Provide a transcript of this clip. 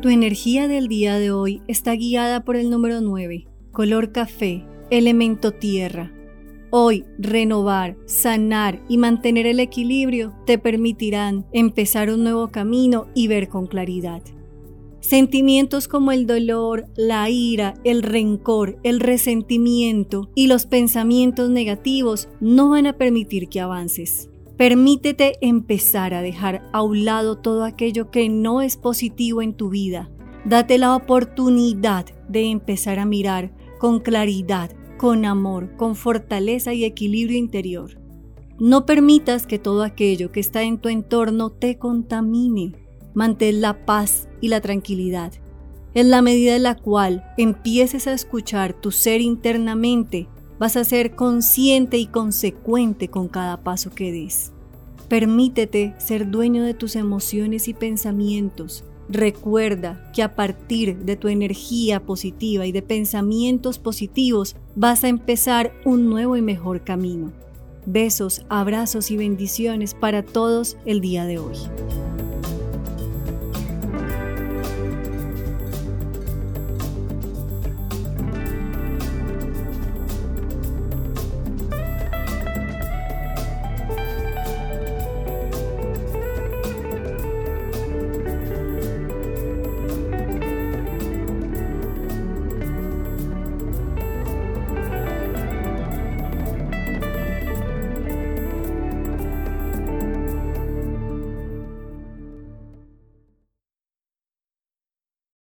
Tu energía del día de hoy está guiada por el número 9, color café, elemento tierra. Hoy, renovar, sanar y mantener el equilibrio te permitirán empezar un nuevo camino y ver con claridad. Sentimientos como el dolor, la ira, el rencor, el resentimiento y los pensamientos negativos no van a permitir que avances. Permítete empezar a dejar a un lado todo aquello que no es positivo en tu vida. Date la oportunidad de empezar a mirar con claridad, con amor, con fortaleza y equilibrio interior. No permitas que todo aquello que está en tu entorno te contamine. Mantén la paz y la tranquilidad. En la medida en la cual empieces a escuchar tu ser internamente, vas a ser consciente y consecuente con cada paso que des. Permítete ser dueño de tus emociones y pensamientos. Recuerda que a partir de tu energía positiva y de pensamientos positivos vas a empezar un nuevo y mejor camino. Besos, abrazos y bendiciones para todos el día de hoy.